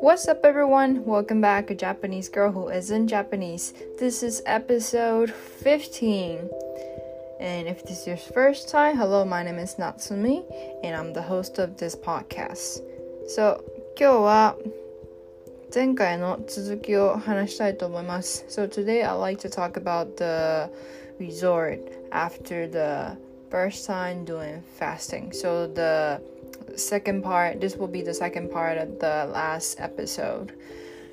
What's up, everyone? Welcome back, a Japanese girl who isn't Japanese. This is episode 15. And if this is your first time, hello, my name is Natsumi, and I'm the host of this podcast. So, 今日は前回の続きを話したいと思います。So today I'd like to talk about the resort after the first time doing fasting. So the second part, this will be the second part of the last episode.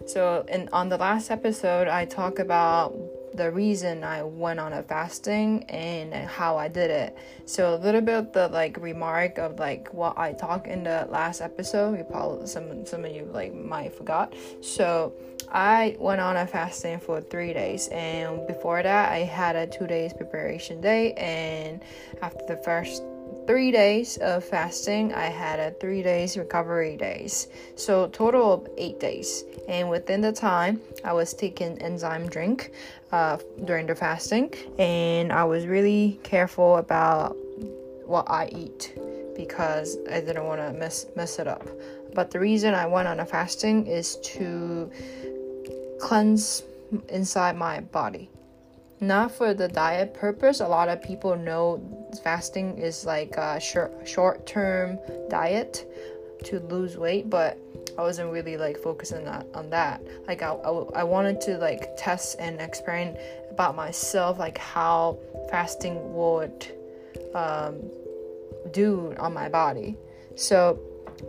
So in on the last episode, I talk about the reason I went on a fasting and how I did it. So a little bit of the like remark of like what I talked in the last episode. You probably some some of you like might forgot. So I went on a fasting for three days, and before that, I had a two days preparation day. And after the first three days of fasting, I had a three days recovery days. So total of eight days. And within the time, I was taking enzyme drink uh, during the fasting, and I was really careful about what I eat because I didn't want to mess mess it up. But the reason I went on a fasting is to cleanse inside my body not for the diet purpose. A lot of people know fasting is like a short short term diet to lose weight, but I wasn't really like focusing on, on that. Like I, I, I wanted to like test and experiment about myself, like how fasting would um, do on my body. So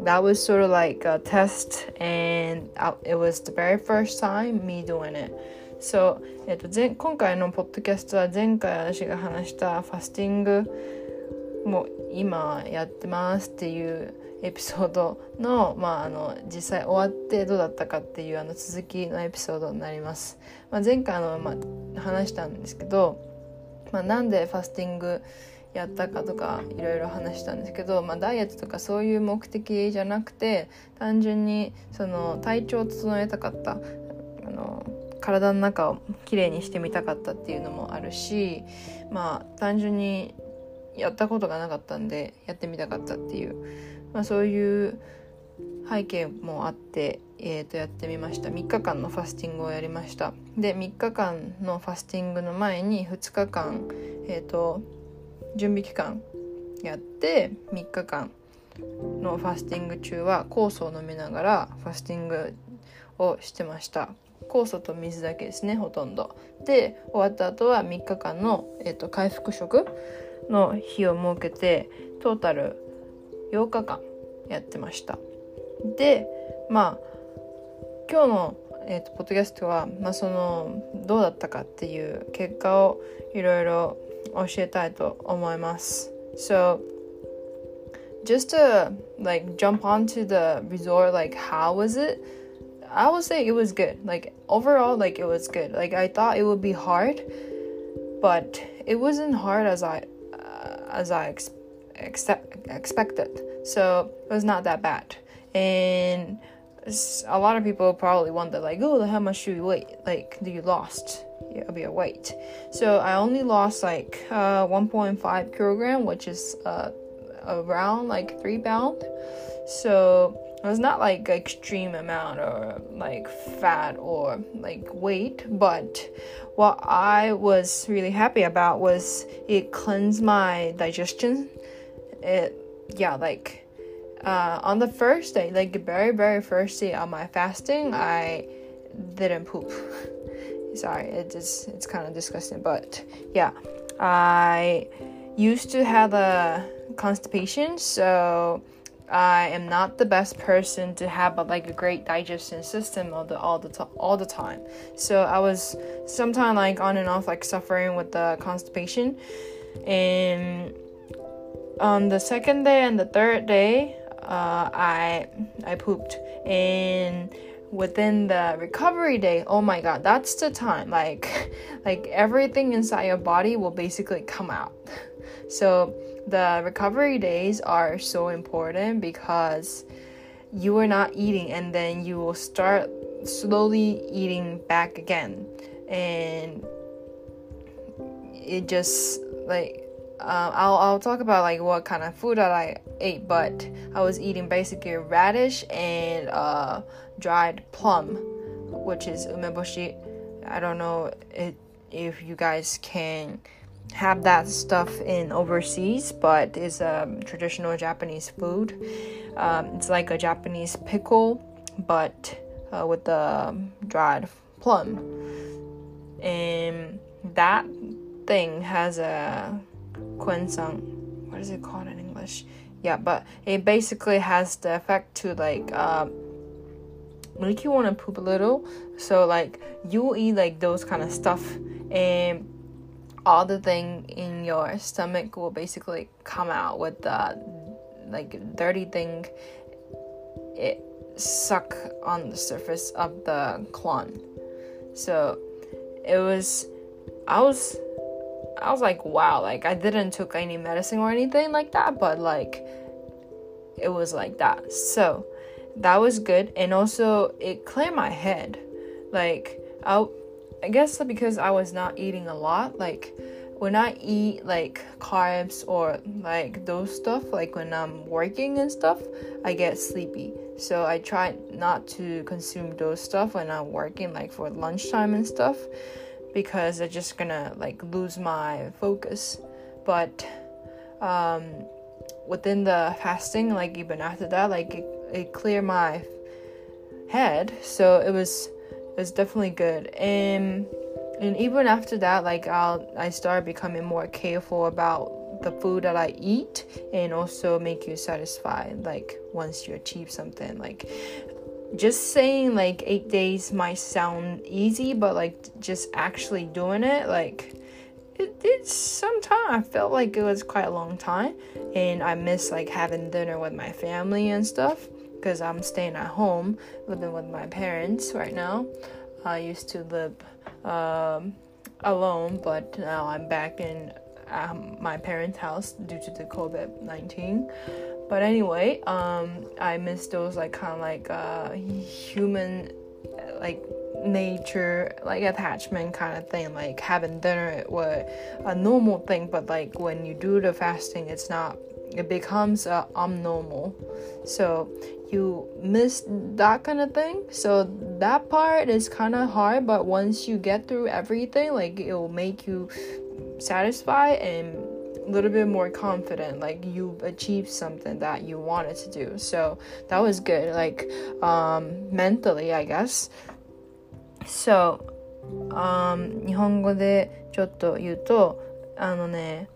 that was sort of like a test, and it was the very first time me doing it. そう、えーと、前今回のポッドキャストは前回私が話したファスティングも今やってますっていうエピソードの,、まあ、あの実際終わってどうだったかっていうあの続きのエピソードになります。まあ、前回の、まあ、話したんですけど、まあ、なんでファスティングやったかとかいろいろ話したんですけど、まあ、ダイエットとかそういう目的じゃなくて単純にその体調を整えたかったあの体の中をきれいにしてみたかったっていうのもあるしまあ単純にやったことがなかったんでやってみたかったっていう、まあ、そういう背景もあって、えー、とやってみました。3日間のファスティングをやりました。で3日間のファスティングの前に2日間、えー、と準備期間やって3日間のファスティング中は酵素を飲みながらファスティングをしてました。酵素と水だけですねほとんど。で終わった後は3日間の、えーと、回復食の日を設けてトータル8日間やってました。でまあ今日の、えーと、とポッドキャストは、まあ、そのどうだったかっていう結果をいろいろ教えたいと思います So just to like jump onto the resort like how was it I would say it was good. Like overall, like it was good. Like I thought it would be hard, but it wasn't hard as I uh, as I ex- accept, expected. So it was not that bad. And a lot of people probably wonder like, oh, how much do you weight? Like, do you lost Your weight? So I only lost like uh, 1.5 kilogram, which is uh, around like three pound. So it was not like extreme amount or like fat or like weight, but what I was really happy about was it cleansed my digestion. It yeah, like uh, on the first day, like the very very first day of my fasting, I didn't poop. Sorry, it just it's kind of disgusting, but yeah, I used to have a constipation, so I am not the best person to have a, like a great digestion system all the all the all the time. So I was sometimes like on and off like suffering with the constipation. And on the second day and the third day, uh, I I pooped and within the recovery day oh my god that's the time. Like like everything inside your body will basically come out. So the recovery days are so important because you are not eating and then you will start slowly eating back again. And it just like uh, I'll, I'll talk about like what kind of food that I ate, but I was eating basically radish and uh, dried plum, which is umeboshi. I don't know it, if you guys can have that stuff in overseas, but it's a traditional Japanese food. Um, it's like a Japanese pickle, but uh, with the dried plum, and that thing has a quensang. What is it called in English? Yeah, but it basically has the effect to like uh, make you want to poop a little. So like you eat like those kind of stuff and all the thing in your stomach will basically come out with the like dirty thing it suck on the surface of the colon so it was i was i was like wow like i didn't took any medicine or anything like that but like it was like that. So that was good. And also it cleared my head. Like i I guess because I was not eating a lot, like when I eat like carbs or like those stuff, like when I'm working and stuff, I get sleepy. So I try not to consume those stuff when I'm working, like for lunchtime and stuff, because I'm just gonna like lose my focus. But um, within the fasting, like even after that, like it, it cleared my head. So it was it's definitely good. And and even after that, like I'll I started becoming more careful about the food that I eat and also make you satisfied like once you achieve something like just saying like 8 days might sound easy but like just actually doing it like it, it's sometimes I felt like it was quite a long time and I miss like having dinner with my family and stuff because I'm staying at home living with my parents right now. I used to live um, alone, but now I'm back in um, my parents' house due to the COVID 19. But anyway, um, I miss those like kind of like uh, human, like nature like attachment kind of thing. Like having dinner was a normal thing but like when you do the fasting it's not it becomes uh, abnormal. So you miss that kind of thing? So that part is kind of hard but once you get through everything like it will make you satisfied and little bit more confident like you've achieved something that you wanted to do so that was good like um mentally i guess so um 日本語でちょっと言うとあのね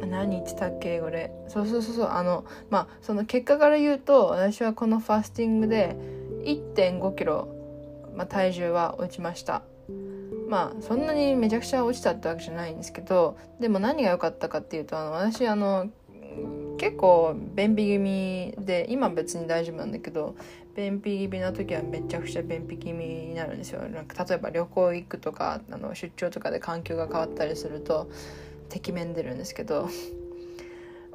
何言ってたっけ英語でそうそうそうそうあのまあその結果から言うと私はこのファスティングで1 5キロ、まあ、体重は落ちましたまあそんなにめちゃくちゃ落ちたってわけじゃないんですけどでも何が良かったかっていうとあの私あの結構便秘気味で今別に大丈夫なんだけど便秘気味な時はめちゃくちゃ便秘気味になるんですよ。なんか例えば旅行行くとかあの出張とかで環境が変わったりするとてきめんでるんですけど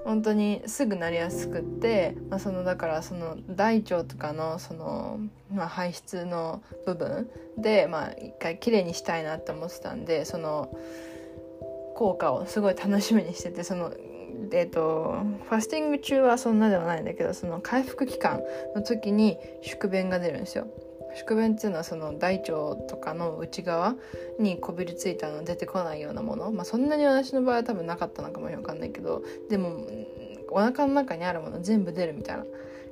本当にすぐなりやすくって、まあ、そのだからその大腸とかのその、まあ、排出の部分で、まあ、一回きれいにしたいなって思ってたんでその効果をすごい楽しみにしててそのえーとファスティング中はそんなではないんだけどその回復期間の時に宿便が出るんですよ。宿便っていうのはその大腸とかの内側にこびりついたの出てこないようなもの。まあそんなに私の場合は多分なかったのかもわかんないけど。でもお腹の中にあるもの全部出るみたいな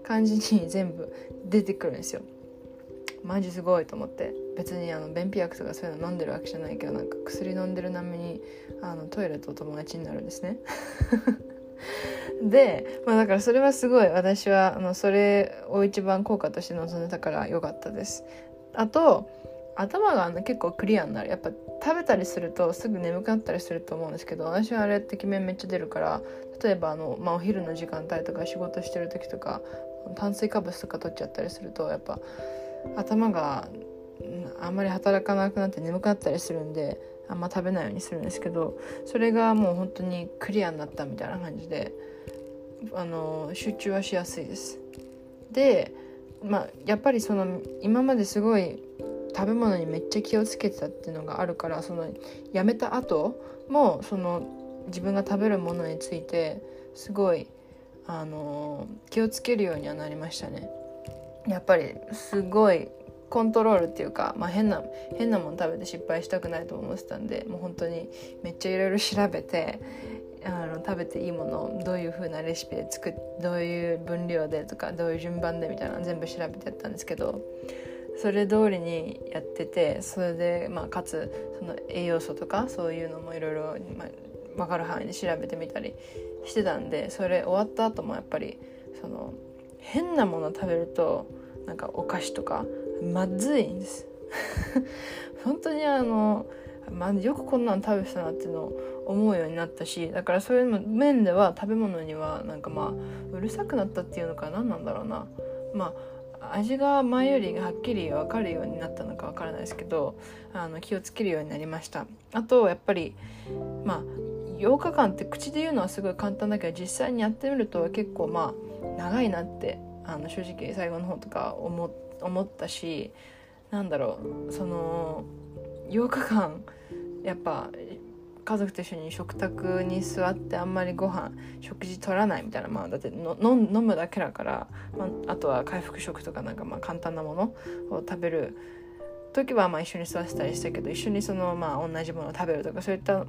感じに全部出てくるんですよ。マジすごいと思って。別にあの便秘薬とかそういうの飲んでるわけじゃないけどなんか薬飲んでる並みにあのトイレとお友達になるんですね。で、まあ、だからそれはすごい私はあのそれを一番効果として望んでたから良かったです。あと頭があの結構クリアになる。やっぱ食べたりするとすぐ眠くなったりすると思うんですけど私はあれってきめんめっちゃ出るから例えばあの、まあ、お昼の時間帯とか仕事してる時とか炭水化物とか取っちゃったりするとやっぱ頭があんまり働かなくなって眠くなったりするんであんま食べないようにするんですけどそれがもう本当にクリアになったみたいな感じであの集中はしやすいです。で、まあ、やっぱりその今まですごい食べ物にめっちゃ気をつけてたっていうのがあるからそのやめた後もその自分が食べるものについてすごいあの気をつけるようにはなりましたねやっぱりすごいコントロールっていうか、まあ、変な変なもの食べて失敗したくないと思ってたんでもう本当にめっちゃいろいろ調べてあの食べていいものをどういう風なレシピで作っどういう分量でとかどういう順番でみたいなの全部調べてやったんですけどそれ通りにやっててそれで、まあ、かつその栄養素とかそういうのもいろいろ分かる範囲で調べてみたりしてたんでそれ終わった後もやっぱりその変なもの食べるとなんかお菓子とかまずいんです。本当にあの、まあ、よくこんなん食べてたなっていうのを思うようになったしだからそういう面では食べ物にはなんかまあうるさくなったっていうのか何なんだろうな。まあ味が前よりはっきり分かるようになったのか分からないですけどあの気をつけるようになりました。あとやっぱりまあ8日間って口で言うのはすごい簡単だけど実際にやってみると結構まあ長いなってあの正直最後の方とか思って思ったしなんだろうその8日間やっぱ家族と一緒に食卓に座ってあんまりご飯食事取らないみたいなまあだっての飲むだけだから、まあ、あとは回復食とかなんかまあ簡単なものを食べる。時はまあ一緒に座ってたりしたけど一緒にそのまあ同じものを食べるとかそういった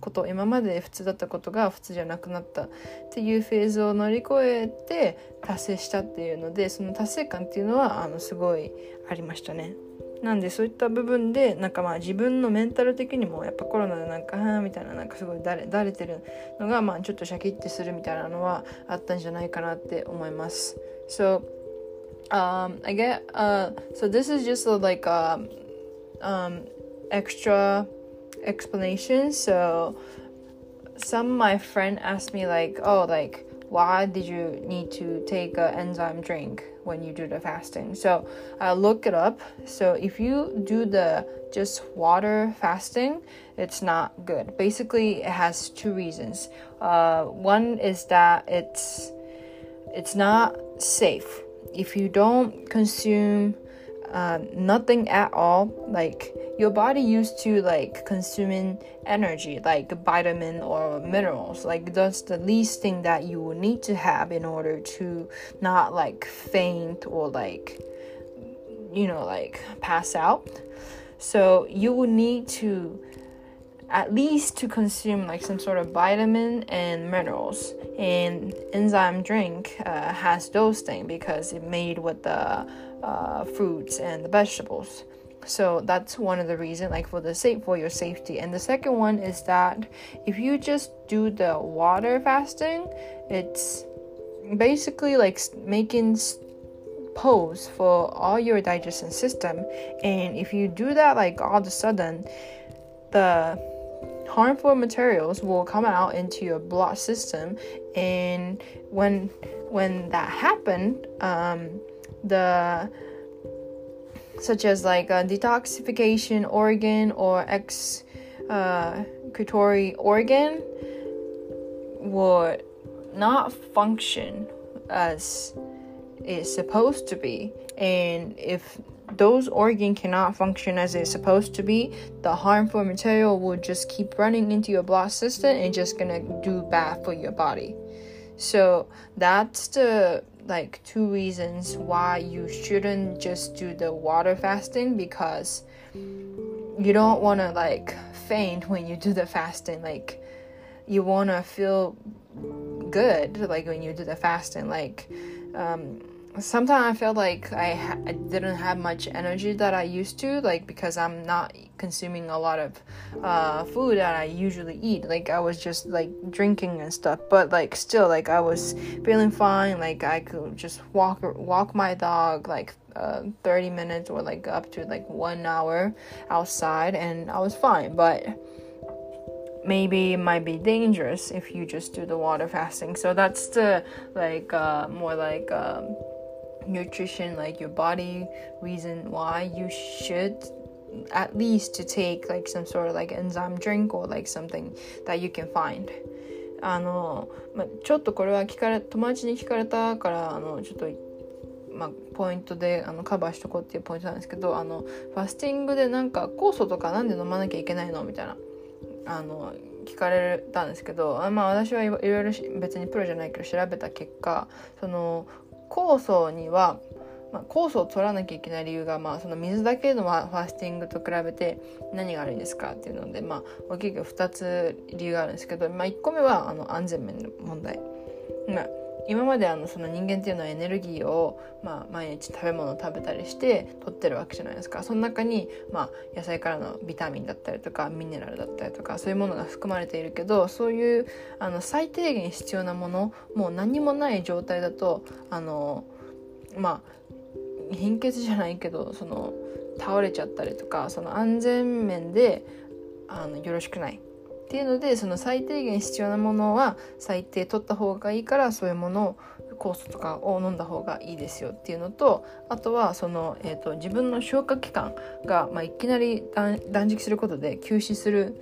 こと今まで普通だったことが普通じゃなくなったっていうフェーズを乗り越えて達成したっていうのでその達成感っていうのはあのすごいありましたね。なんでそういった部分でなんかまあ自分のメンタル的にもやっぱコロナでなんかはみたいななんかすごいだれだれてるのがまあちょっとシャキッてするみたいなのはあったんじゃないかなって思います。So um, I get uh, so this is just like a um, extra explanation. So some my friend asked me like, oh, like why did you need to take an enzyme drink when you do the fasting? So I look it up. So if you do the just water fasting, it's not good. Basically, it has two reasons. Uh, one is that it's it's not safe if you don't consume uh, nothing at all. Like your body used to like consuming energy like vitamin or minerals. Like that's the least thing that you will need to have in order to not like faint or like you know like pass out. So you will need to at least to consume like some sort of vitamin and minerals. And enzyme drink uh, has those things because it made with the uh, fruits and the vegetables. So that's one of the reasons like for the safe for your safety. And the second one is that if you just do the water fasting it's basically like making pose for all your digestion system. And if you do that like all of a sudden the harmful materials will come out into your blood system. And when when that happened um, the such as like a detoxification organ or excretory uh, organ would not function as it's supposed to be and if those organ cannot function as it's supposed to be, the harmful material will just keep running into your blood system and just gonna do bad for your body. So that's the like two reasons why you shouldn't just do the water fasting because you don't want to like faint when you do the fasting. Like you want to feel good like when you do the fasting. Like um sometimes I feel like I, ha- I didn't have much energy that I used to, like because I'm not consuming a lot of uh, food that I usually eat. Like I was just like drinking and stuff, but like still, like I was feeling fine. Like I could just walk walk my dog like uh, 30 minutes or like up to like one hour outside, and I was fine. But maybe it might be dangerous if you just do the water fasting. So that's the like uh, more like. Um, nutrition like your body reason why you should at least to take like some sort of like enzyme drink or like something that you can find. あの、まあ、ちょっとこれは聞かれ友達に聞かれたからあのちょっとまあ、ポイントであのカバーしとこうっていうポイントなんですけどあのファスティングでなんか酵素とかなんで飲まなきゃいけないのみたいなあの聞かれたんですけどあまあ私はいろいろ別にプロじゃないけど調べた結果その酵素にはまあ、酵素を取らなきゃいけない理由が、まあ、その水だけのファスティングと比べて何が悪いですかっていうので、まあ、大きく2つ理由があるんですけど、まあ、1個目はあの安全面の問題。まあ今まであのその人間っていうのはエネルギーを、まあ、毎日食べ物を食べたりして取ってるわけじゃないですか。その中に、まあ、野菜からのビタミンだったりとかミネラルだったりとかそういうものが含まれているけどそういうあの最低限必要なものもう何もない状態だとあのまあ貧血じゃないけどその倒れちゃったりとかその安全面であのよろしくない。っていうのでその最低限必要なものは最低取った方がいいからそういうものを酵素とかを飲んだ方がいいですよっていうのとあとはその、えーと、自分の消化器官が、まあ、いきなり断食することで休止する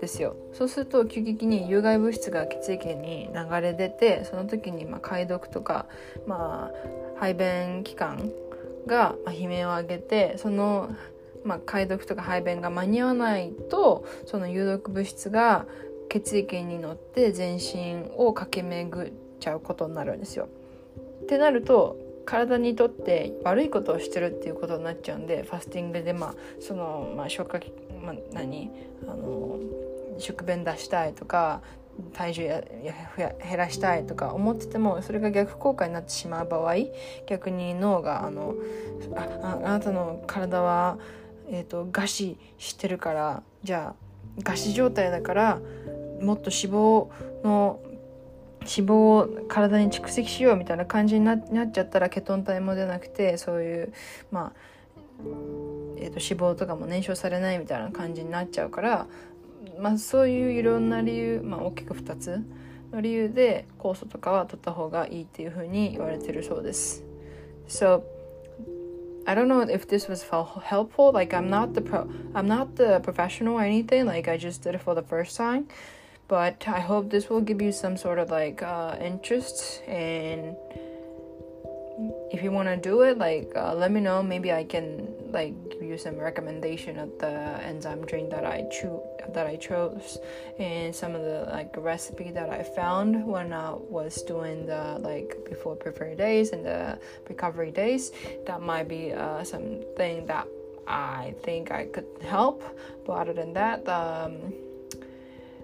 ですよ。そうすると急激に有害物質が血液に流れ出てその時にま解毒とか、まあ、排便器官が悲鳴を上げてその、まあ、解毒とか排便が間に合わないとその有毒物質が血液に乗って全身を駆け巡っちゃうことになるんですよ。ってなると体にとって悪いことをしてるっていうことになっちゃうんでファスティングでまあその、まあ、消化器、まあ、何あの宿便出したいとか体重や減らしたいとか思っててもそれが逆効果になってしまう場合逆に脳があのああなたの体は、えーと、餓死してるからじゃあ餓死状態だからもっと脂肪の脂肪を体に蓄積しようみたいな感じになっちゃったらケトン体も出なくてそういうまあ、えーと脂肪とかも燃焼されないみたいな感じになっちゃうからまあ、そういういろんな理由、まあ、大きく2つの理由で酵素とかは取った方がいいっていうふうに言われてるそうです。So I don't know if this was helpful. Like I'm not the pro, I'm not the professional or anything. Like I just did it for the first time, but I hope this will give you some sort of like uh, interest and if you want to do it like uh, let me know maybe i can like you some recommendation of the enzyme drink that i choose that i chose and some of the like recipe that i found when i was doing the like before prepared days and the recovery days that might be uh, something that i think i could help but other than that um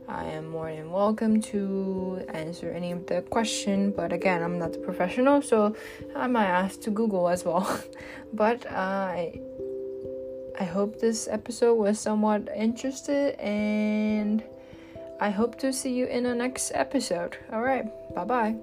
I am more than welcome to answer any of the question. But again, I'm not a professional, so I might ask to Google as well. but I I hope this episode was somewhat interested, and I hope to see you in the next episode. All right, bye bye.